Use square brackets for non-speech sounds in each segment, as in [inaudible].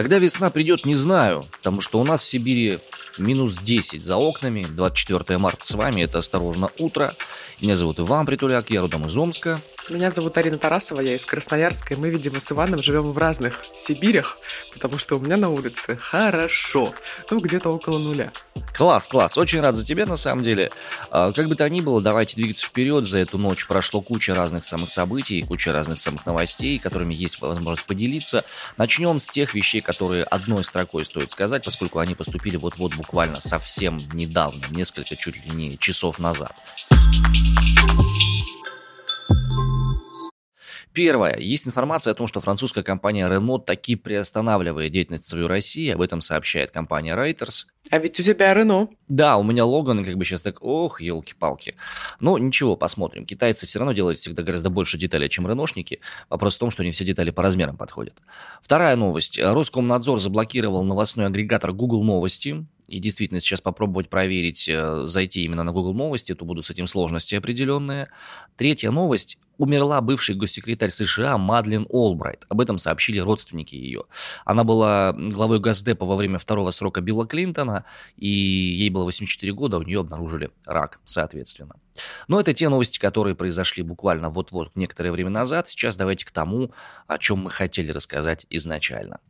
Когда весна придет, не знаю, потому что у нас в Сибири минус 10 за окнами. 24 марта с вами, это «Осторожно, утро». Меня зовут Иван Притуляк, я родом из Омска. Меня зовут Арина Тарасова, я из Красноярска, и мы, видимо, с Иваном живем в разных Сибирях, потому что у меня на улице хорошо, ну, где-то около нуля. Класс, класс, очень рад за тебя, на самом деле. А, как бы то ни было, давайте двигаться вперед. За эту ночь прошло куча разных самых событий, куча разных самых новостей, которыми есть возможность поделиться. Начнем с тех вещей, которые одной строкой стоит сказать, поскольку они поступили вот-вот буквально совсем недавно, несколько чуть ли не часов назад. Первое. Есть информация о том, что французская компания Renault таки приостанавливает деятельность свою России. Об этом сообщает компания Reuters. А ведь у тебя Renault. Да, у меня Логан, как бы сейчас так, ох, елки-палки. Но ничего, посмотрим. Китайцы все равно делают всегда гораздо больше деталей, чем реношники. Вопрос в том, что не все детали по размерам подходят. Вторая новость. Роскомнадзор заблокировал новостной агрегатор Google Новости и действительно сейчас попробовать проверить, э, зайти именно на Google Новости, то будут с этим сложности определенные. Третья новость. Умерла бывший госсекретарь США Мадлен Олбрайт. Об этом сообщили родственники ее. Она была главой Госдепа во время второго срока Билла Клинтона, и ей было 84 года, у нее обнаружили рак, соответственно. Но это те новости, которые произошли буквально вот-вот некоторое время назад. Сейчас давайте к тому, о чем мы хотели рассказать изначально.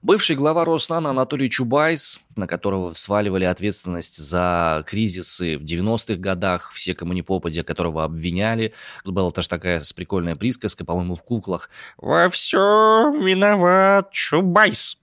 Бывший глава Роснано Анатолий Чубайс, на которого сваливали ответственность за кризисы в 90-х годах, все кому не которого обвиняли. Была тоже такая прикольная присказка, по-моему, в куклах. «Во всем виноват Чубайс».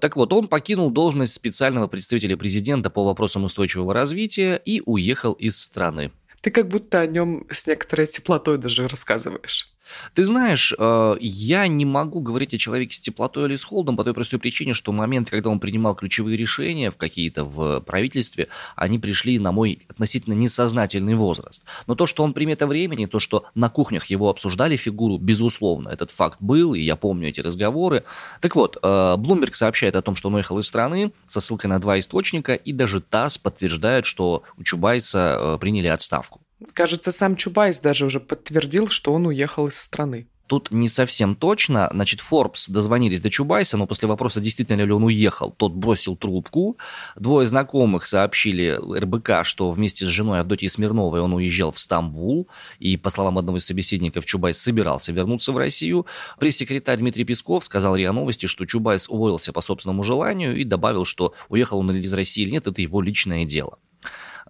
Так вот, он покинул должность специального представителя президента по вопросам устойчивого развития и уехал из страны. Ты как будто о нем с некоторой теплотой даже рассказываешь. Ты знаешь, э, я не могу говорить о человеке с теплотой или с холодом по той простой причине, что момент, когда он принимал ключевые решения в какие-то в правительстве, они пришли на мой относительно несознательный возраст. Но то, что он примета времени, то, что на кухнях его обсуждали фигуру, безусловно, этот факт был, и я помню эти разговоры. Так вот, Bloomberg сообщает о том, что он уехал из страны со ссылкой на два источника, и даже ТАСС подтверждает, что у Чубайса э, приняли отставку. Кажется, сам Чубайс даже уже подтвердил, что он уехал из страны. Тут не совсем точно. Значит, Forbes дозвонились до Чубайса, но после вопроса, действительно ли он уехал, тот бросил трубку. Двое знакомых сообщили РБК, что вместе с женой Авдотьей Смирновой он уезжал в Стамбул. И, по словам одного из собеседников, Чубайс собирался вернуться в Россию. Пресс-секретарь Дмитрий Песков сказал РИА Новости, что Чубайс уволился по собственному желанию и добавил, что уехал он из России или нет, это его личное дело.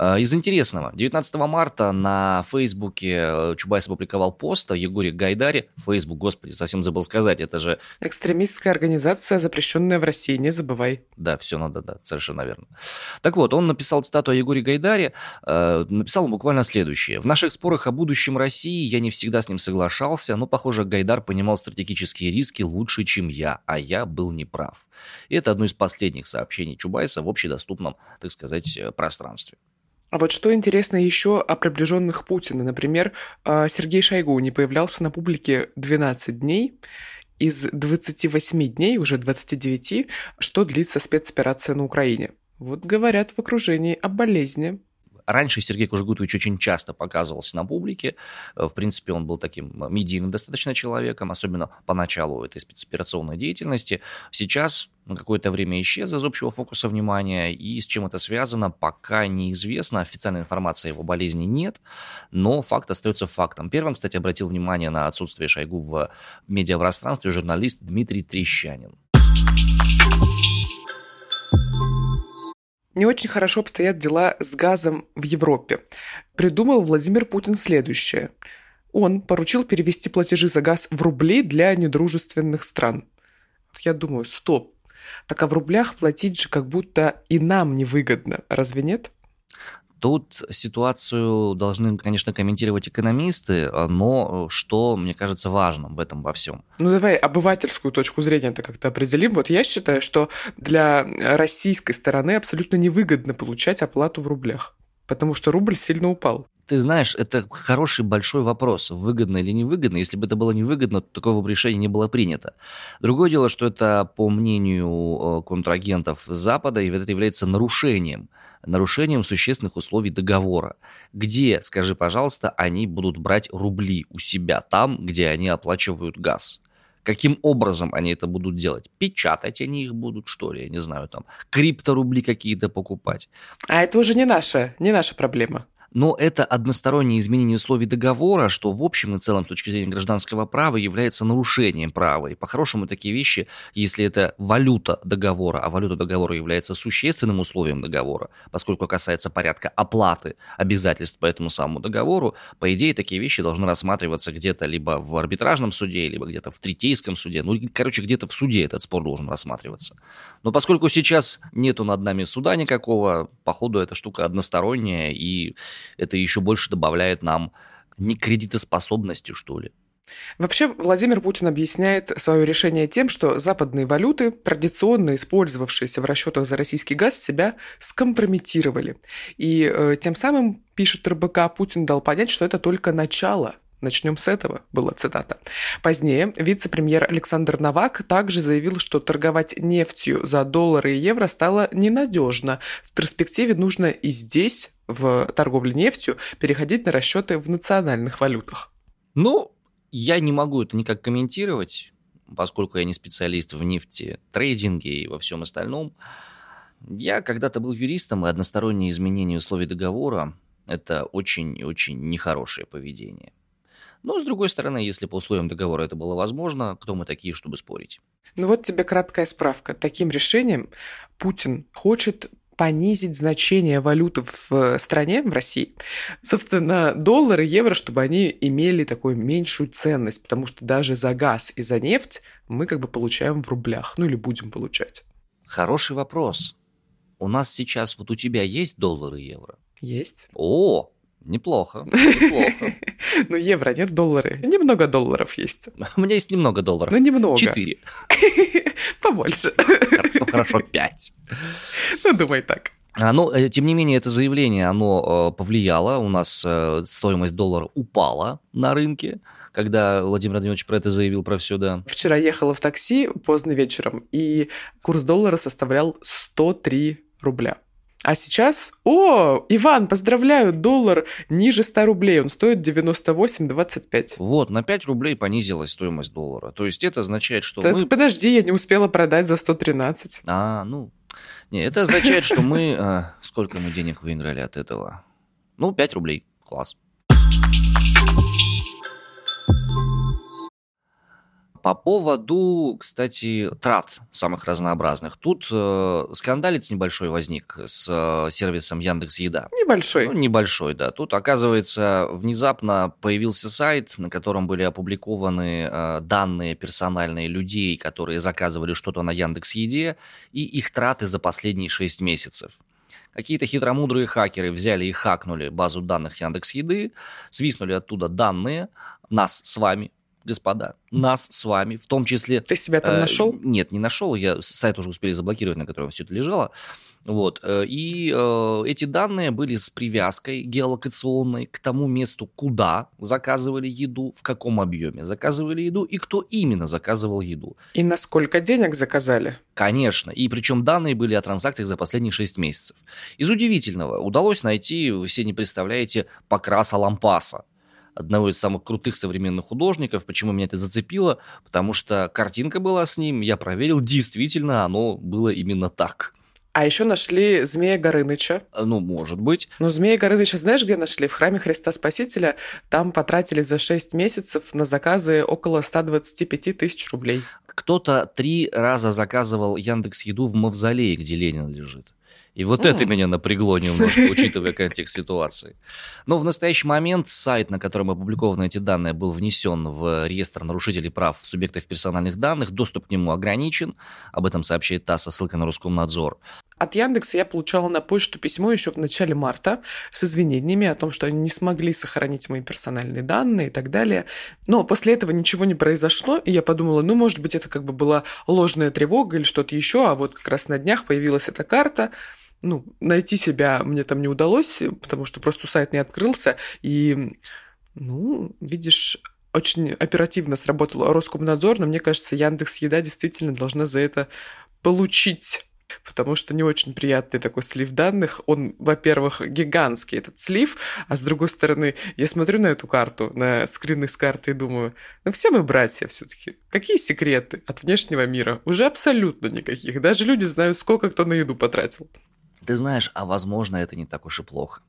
Э, из интересного. 19 марта на Фейсбуке э, Чубайс опубликовал пост о Егоре Гайдаре. Фейсбук, господи, совсем забыл сказать, это же... Экстремистская организация, запрещенная в России, не забывай. Да, все надо, да, совершенно верно. Так вот, он написал цитату о Егоре Гайдаре, э, написал буквально следующее. «В наших спорах о будущем России я не всегда с ним соглашался, но, похоже, Гайдар понимал стратегические риски лучше, чем я, а я был неправ». И это одно из последних сообщений Чубайса в общедоступном, так сказать, пространстве. А вот что интересно еще о приближенных Путина. Например, а, Сергей Шойгу не появлялся на публике 12 дней. Из 28 дней, уже 29, что длится спецоперация на Украине. Вот говорят в окружении о болезни. Раньше Сергей Кужегутович очень часто показывался на публике. Э, в принципе, он был таким медийным достаточно человеком, особенно поначалу этой спецоперационной деятельности. Сейчас на какое-то время исчез из общего фокуса внимания, и с чем это связано, пока неизвестно. Официальной информации о его болезни нет, но факт остается фактом. Первым, кстати, обратил внимание на отсутствие Шойгу в медиапространстве журналист Дмитрий Трещанин. Не очень хорошо обстоят дела с газом в Европе. Придумал Владимир Путин следующее. Он поручил перевести платежи за газ в рубли для недружественных стран. Я думаю, стоп. Так а в рублях платить же как будто и нам невыгодно, разве нет? Тут ситуацию должны, конечно, комментировать экономисты, но что, мне кажется, важным в этом во всем? Ну давай обывательскую точку зрения это как-то определим. Вот я считаю, что для российской стороны абсолютно невыгодно получать оплату в рублях, потому что рубль сильно упал. Ты знаешь, это хороший большой вопрос, выгодно или невыгодно. Если бы это было невыгодно, то такого решения не было принято. Другое дело, что это, по мнению э, контрагентов Запада, это является нарушением нарушением существенных условий договора. Где, скажи, пожалуйста, они будут брать рубли у себя там, где они оплачивают газ? Каким образом они это будут делать? Печатать они их будут, что ли? Я не знаю, там, крипторубли какие-то покупать. А это уже не наша, не наша проблема но это одностороннее изменение условий договора, что в общем и целом с точки зрения гражданского права является нарушением права. И по-хорошему такие вещи, если это валюта договора, а валюта договора является существенным условием договора, поскольку касается порядка оплаты обязательств по этому самому договору, по идее такие вещи должны рассматриваться где-то либо в арбитражном суде, либо где-то в третейском суде. Ну, короче, где-то в суде этот спор должен рассматриваться. Но поскольку сейчас нету над нами суда никакого, походу эта штука односторонняя, и это еще больше добавляет нам некредитоспособности, что ли. Вообще, Владимир Путин объясняет свое решение тем, что западные валюты, традиционно использовавшиеся в расчетах за российский газ, себя скомпрометировали. И э, тем самым, пишет РБК, Путин дал понять, что это только начало Начнем с этого, была цитата. Позднее вице-премьер Александр Новак также заявил, что торговать нефтью за доллары и евро стало ненадежно. В перспективе нужно и здесь, в торговле нефтью, переходить на расчеты в национальных валютах. Ну, я не могу это никак комментировать, поскольку я не специалист в нефти, трейдинге и во всем остальном. Я когда-то был юристом, и одностороннее изменение условий договора – это очень и очень нехорошее поведение. Но, с другой стороны, если по условиям договора это было возможно, кто мы такие, чтобы спорить? Ну вот тебе краткая справка. Таким решением Путин хочет понизить значение валюты в стране, в России. Собственно, доллары, евро, чтобы они имели такую меньшую ценность, потому что даже за газ и за нефть мы как бы получаем в рублях, ну или будем получать. Хороший вопрос. У нас сейчас, вот у тебя есть доллары и евро? Есть. О, Неплохо, [laughs] неплохо. Ну, евро нет, доллары. Немного долларов есть. [laughs] У меня есть немного долларов. Ну, немного. Четыре. [laughs] Побольше. Хорошо, хорошо, пять. [laughs] Ну, думай так. А, ну, э, тем не менее, это заявление, оно э, повлияло. У нас э, стоимость доллара упала на рынке когда Владимир Владимирович про это заявил, про все, да. Вчера ехала в такси поздно вечером, и курс доллара составлял 103 рубля. А сейчас, о, Иван, поздравляю, доллар ниже 100 рублей, он стоит 98,25. Вот, на 5 рублей понизилась стоимость доллара. То есть это означает, что да мы... Подожди, я не успела продать за 113. А, ну... Не, это означает, что мы... А, сколько мы денег выиграли от этого? Ну, 5 рублей. Класс. По поводу, кстати, трат самых разнообразных. Тут э, скандалец небольшой возник с э, сервисом Яндекс Еда. Небольшой. Ну, небольшой, да. Тут, оказывается, внезапно появился сайт, на котором были опубликованы э, данные персональные людей, которые заказывали что-то на Яндекс Еде, и их траты за последние 6 месяцев. Какие-то хитромудрые хакеры взяли и хакнули базу данных Яндекс Еды, свистнули оттуда данные нас с вами, господа, нас с вами, в том числе... Ты себя там э, нашел? Нет, не нашел, я сайт уже успели заблокировать, на котором все это лежало. Вот. Э, и э, эти данные были с привязкой геолокационной к тому месту, куда заказывали еду, в каком объеме заказывали еду и кто именно заказывал еду. И на сколько денег заказали? Конечно. И причем данные были о транзакциях за последние 6 месяцев. Из удивительного удалось найти, вы все не представляете, покраса лампаса одного из самых крутых современных художников. Почему меня это зацепило? Потому что картинка была с ним, я проверил, действительно оно было именно так. А еще нашли Змея Горыныча. А, ну, может быть. Ну, Змея Горыныча знаешь, где нашли? В храме Христа Спасителя. Там потратили за 6 месяцев на заказы около 125 тысяч рублей. Кто-то три раза заказывал Яндекс Еду в мавзолее, где Ленин лежит. И вот mm. это меня напрягло немножко, учитывая контекст ситуации. Но в настоящий момент сайт, на котором опубликованы эти данные, был внесен в реестр нарушителей прав субъектов персональных данных. Доступ к нему ограничен. Об этом сообщает ТАСС, ссылка на Роскомнадзор. От Яндекса я получала на почту письмо еще в начале марта с извинениями о том, что они не смогли сохранить мои персональные данные и так далее. Но после этого ничего не произошло, и я подумала, ну, может быть, это как бы была ложная тревога или что-то еще, а вот как раз на днях появилась эта карта – ну, найти себя мне там не удалось, потому что просто сайт не открылся, и, ну, видишь, очень оперативно сработал Роскомнадзор, но мне кажется, Яндекс Еда действительно должна за это получить потому что не очень приятный такой слив данных. Он, во-первых, гигантский, этот слив, а с другой стороны, я смотрю на эту карту, на скрины с карты и думаю, ну все мы братья все таки Какие секреты от внешнего мира? Уже абсолютно никаких. Даже люди знают, сколько кто на еду потратил. Ты знаешь, а возможно, это не так уж и плохо.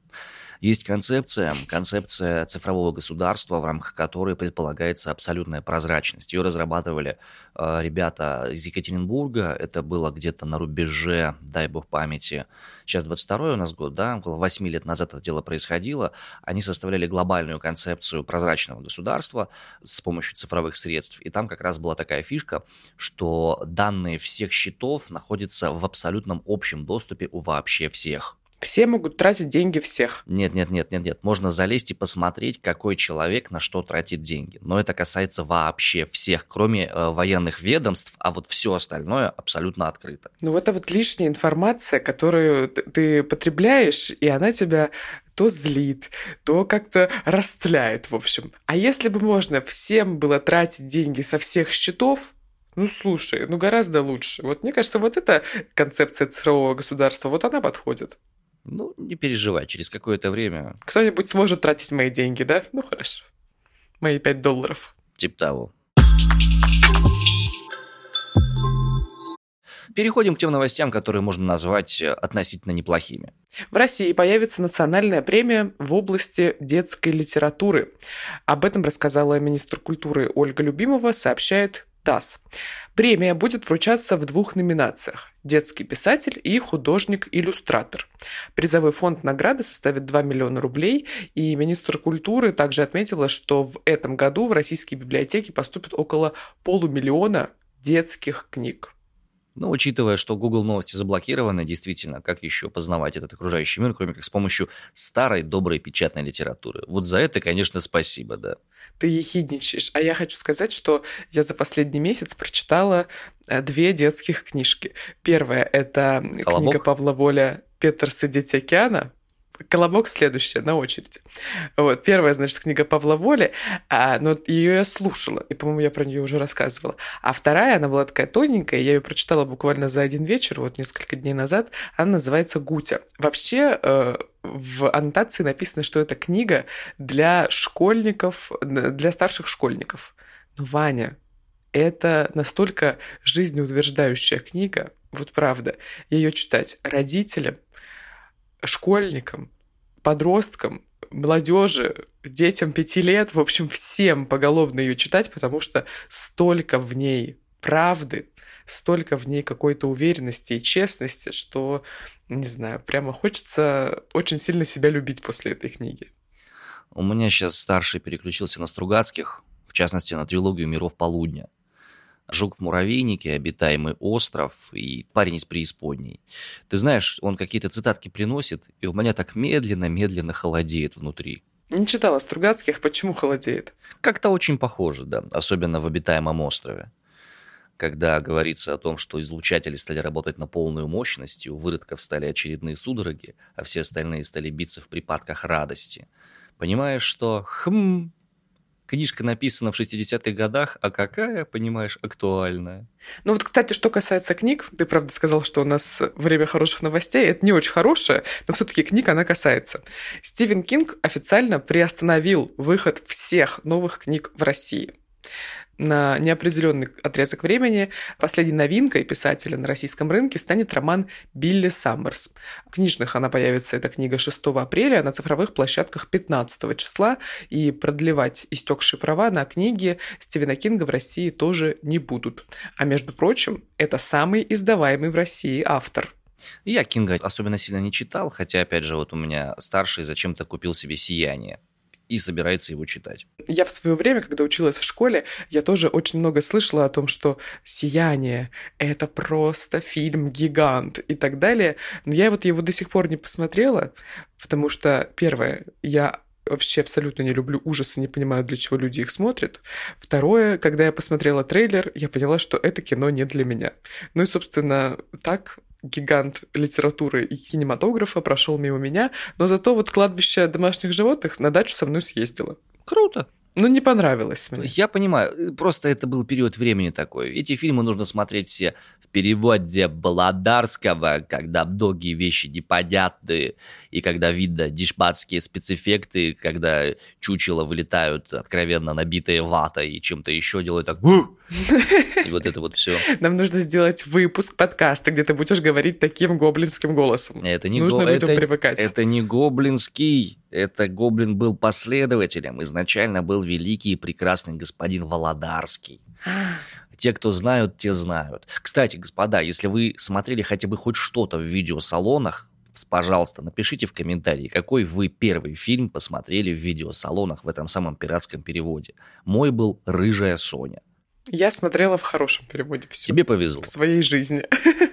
Есть концепция, концепция цифрового государства, в рамках которой предполагается абсолютная прозрачность. Ее разрабатывали э, ребята из Екатеринбурга. Это было где-то на рубеже, дай бог памяти. Сейчас 22 у нас год, да? Около 8 лет назад это дело происходило. Они составляли глобальную концепцию прозрачного государства с помощью цифровых средств. И там как раз была такая фишка, что данные всех счетов находятся в абсолютном общем доступе у вообще всех. Все могут тратить деньги всех. Нет, нет, нет, нет, нет. Можно залезть и посмотреть, какой человек на что тратит деньги. Но это касается вообще всех, кроме э, военных ведомств, а вот все остальное абсолютно открыто. Ну, это вот лишняя информация, которую ты потребляешь, и она тебя то злит, то как-то растляет, в общем. А если бы можно всем было тратить деньги со всех счетов, ну, слушай, ну гораздо лучше. Вот мне кажется, вот эта концепция цифрового государства, вот она подходит. Ну, не переживай, через какое-то время... Кто-нибудь сможет тратить мои деньги, да? Ну, хорошо. Мои 5 долларов. Тип того. Переходим к тем новостям, которые можно назвать э, относительно неплохими. В России появится национальная премия в области детской литературы. Об этом рассказала министр культуры Ольга Любимова, сообщает ТАСС. Премия будет вручаться в двух номинациях – детский писатель и художник-иллюстратор. Призовой фонд награды составит 2 миллиона рублей, и министр культуры также отметила, что в этом году в российские библиотеки поступит около полумиллиона детских книг. Ну, учитывая, что Google новости заблокированы, действительно, как еще познавать этот окружающий мир, кроме как с помощью старой доброй печатной литературы? Вот за это, конечно, спасибо, да. Ты ехидничаешь. А я хочу сказать, что я за последний месяц прочитала э, две детских книжки. Первая – это Колобок? книга Павла Воля «Петерс и дети океана». Колобок следующая на очереди. Вот, первая, значит, книга Павла Воли, а, но ее я слушала, и, по-моему, я про нее уже рассказывала. А вторая, она была такая тоненькая, я ее прочитала буквально за один вечер, вот несколько дней назад, она называется «Гутя». Вообще, э, в аннотации написано, что это книга для школьников, для старших школьников. Но, Ваня, это настолько жизнеутверждающая книга, вот правда, ее читать родителям, школьникам, подросткам, молодежи, детям пяти лет, в общем, всем поголовно ее читать, потому что столько в ней правды, столько в ней какой-то уверенности и честности, что, не знаю, прямо хочется очень сильно себя любить после этой книги. У меня сейчас старший переключился на Стругацких, в частности, на трилогию «Миров полудня». Жук в муравейнике, обитаемый остров и парень из преисподней. Ты знаешь, он какие-то цитатки приносит, и у меня так медленно-медленно холодеет внутри. Не читала Стругацких, почему холодеет? Как-то очень похоже, да, особенно в обитаемом острове. Когда говорится о том, что излучатели стали работать на полную мощность, и у выродков стали очередные судороги, а все остальные стали биться в припадках радости. Понимаешь, что хм, Книжка написана в 60-х годах, а какая, понимаешь, актуальная. Ну вот, кстати, что касается книг, ты, правда, сказал, что у нас время хороших новостей. Это не очень хорошее, но все-таки книг она касается. Стивен Кинг официально приостановил выход всех новых книг в России на неопределенный отрезок времени последней новинкой писателя на российском рынке станет роман Билли Саммерс. В книжных она появится, эта книга 6 апреля, а на цифровых площадках 15 числа, и продлевать истекшие права на книги Стивена Кинга в России тоже не будут. А между прочим, это самый издаваемый в России автор. Я Кинга особенно сильно не читал, хотя, опять же, вот у меня старший зачем-то купил себе «Сияние» и собирается его читать. Я в свое время, когда училась в школе, я тоже очень много слышала о том, что «Сияние» — это просто фильм-гигант и так далее. Но я вот его до сих пор не посмотрела, потому что, первое, я вообще абсолютно не люблю ужасы, не понимаю, для чего люди их смотрят. Второе, когда я посмотрела трейлер, я поняла, что это кино не для меня. Ну и, собственно, так гигант литературы и кинематографа, прошел мимо меня, но зато вот кладбище домашних животных на дачу со мной съездила. Круто. Ну, не понравилось мне. Я понимаю, просто это был период времени такой. Эти фильмы нужно смотреть все в переводе Баладарского, когда многие вещи непонятные, и когда видно дишбатские спецэффекты, когда чучела вылетают откровенно набитые ватой и чем-то еще делают так... И вот это вот все. Нам нужно сделать выпуск подкаста, где ты будешь говорить таким гоблинским голосом. Это не нужно го... людям это, привыкать. Это не гоблинский. Это гоблин был последователем. Изначально был великий и прекрасный господин Володарский. Те, кто знают, те знают. Кстати, господа, если вы смотрели хотя бы хоть что-то в видеосалонах, пожалуйста, напишите в комментарии, какой вы первый фильм посмотрели в видеосалонах в этом самом пиратском переводе. Мой был «Рыжая Соня». Я смотрела в хорошем переводе все. Тебе повезло. В своей жизни. [laughs]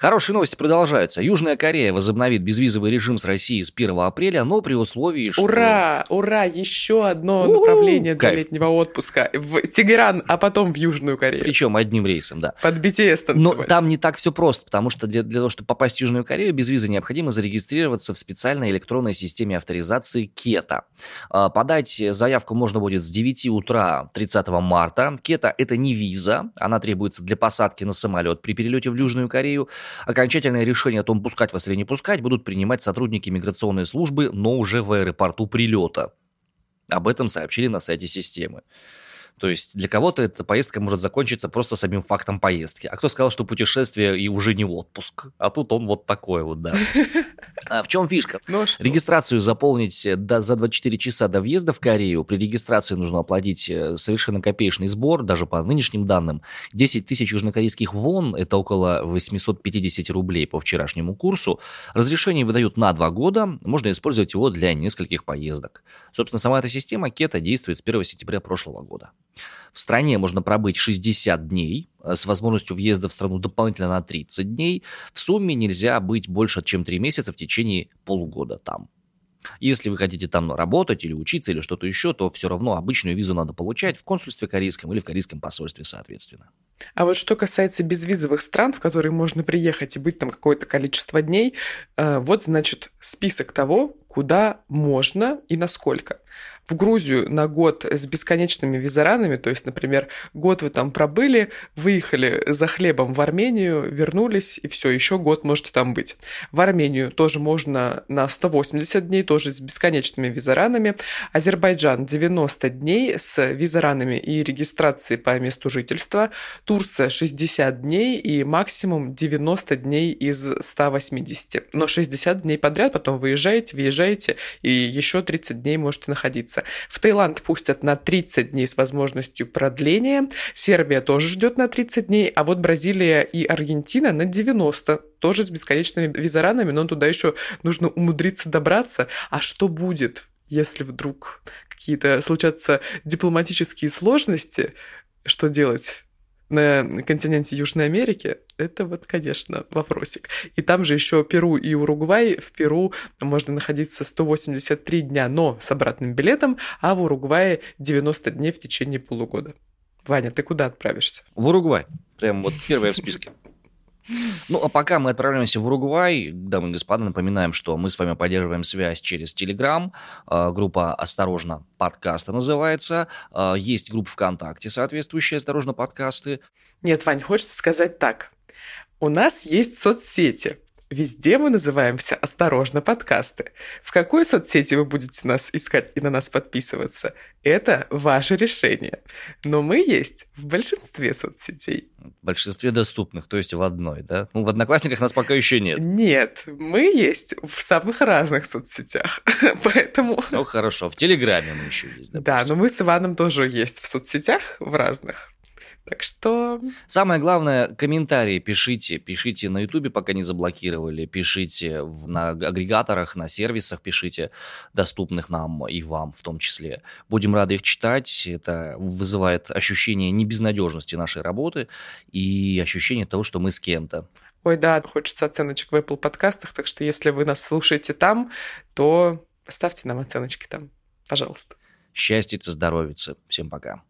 Хорошие новости продолжаются. Южная Корея возобновит безвизовый режим с Россией с 1 апреля, но при условии, что... Ура! Ура! Еще одно У-у-у! направление для Кайф. летнего отпуска. В Тегеран, а потом в Южную Корею. Причем одним рейсом, да. Под BTS Но танцевать. там не так все просто, потому что для, для того, чтобы попасть в Южную Корею, без визы необходимо зарегистрироваться в специальной электронной системе авторизации КЕТА. Подать заявку можно будет с 9 утра 30 марта. КЕТА – это не виза, она требуется для посадки на самолет при перелете в Южную Корею. Окончательное решение о том, пускать вас или не пускать, будут принимать сотрудники миграционной службы, но уже в аэропорту прилета. Об этом сообщили на сайте системы. То есть для кого-то эта поездка может закончиться просто самим фактом поездки. А кто сказал, что путешествие и уже не отпуск? А тут он вот такой вот, да. [laughs] А в чем фишка? Ну, а? Регистрацию заполнить э, до, за 24 часа до въезда в Корею. При регистрации нужно оплатить э, совершенно копеечный сбор, даже по нынешним данным. 10 тысяч южнокорейских вон, это около 850 рублей по вчерашнему курсу. Разрешение выдают на 2 года, можно использовать его для нескольких поездок. Собственно, сама эта система КЕТА действует с 1 сентября прошлого года. В стране можно пробыть 60 дней, э, с возможностью въезда в страну дополнительно на 30 дней. В сумме нельзя быть больше, чем 3 месяца в течение полугода там. Если вы хотите там работать или учиться или что-то еще, то все равно обычную визу надо получать в консульстве корейском или в корейском посольстве, соответственно. А вот что касается безвизовых стран, в которые можно приехать и быть там какое-то количество дней, э, вот, значит, список того, куда можно и насколько. В Грузию на год с бесконечными визаранами, то есть, например, год вы там пробыли, выехали за хлебом в Армению, вернулись, и все, еще год можете там быть. В Армению тоже можно на 180 дней, тоже с бесконечными визаранами. Азербайджан 90 дней с визаранами и регистрацией по месту жительства. Турция 60 дней и максимум 90 дней из 180. Но 60 дней подряд, потом выезжаете, въезжаете, и еще 30 дней можете находиться. В Таиланд пустят на 30 дней с возможностью продления. Сербия тоже ждет на 30 дней, а вот Бразилия и Аргентина на 90 тоже с бесконечными визаранами, но туда еще нужно умудриться добраться. А что будет, если вдруг какие-то случатся дипломатические сложности? Что делать? На континенте Южной Америки, это вот, конечно, вопросик. И там же еще Перу и Уругвай. В Перу можно находиться 183 дня, но с обратным билетом, а в Уругвае 90 дней в течение полугода. Ваня, ты куда отправишься? В Уругвай. Прям вот первая в списке. Ну, а пока мы отправляемся в Уругвай, дамы и господа, напоминаем, что мы с вами поддерживаем связь через Телеграм. Группа «Осторожно, подкасты» называется. А, Есть группа ВКонтакте, соответствующая «Осторожно, подкасты». Нет, Вань, хочется сказать так. У нас есть соцсети. Везде мы называемся «Осторожно, подкасты». В какой соцсети вы будете нас искать и на нас подписываться? Это ваше решение. Но мы есть в большинстве соцсетей. В большинстве доступных, то есть в одной, да? Ну, в Одноклассниках нас пока еще нет. Нет, мы есть в самых разных соцсетях. [laughs] Поэтому... Ну, хорошо, в Телеграме мы еще есть, Да, допустим. но мы с Иваном тоже есть в соцсетях, в разных. Так что... Самое главное, комментарии пишите. Пишите на Ютубе, пока не заблокировали. Пишите в, на агрегаторах, на сервисах пишите, доступных нам и вам в том числе. Будем рады их читать. Это вызывает ощущение небезнадежности нашей работы и ощущение того, что мы с кем-то. Ой, да, хочется оценочек в Apple подкастах, так что если вы нас слушаете там, то ставьте нам оценочки там, пожалуйста. Счастья, здоровья. Всем пока.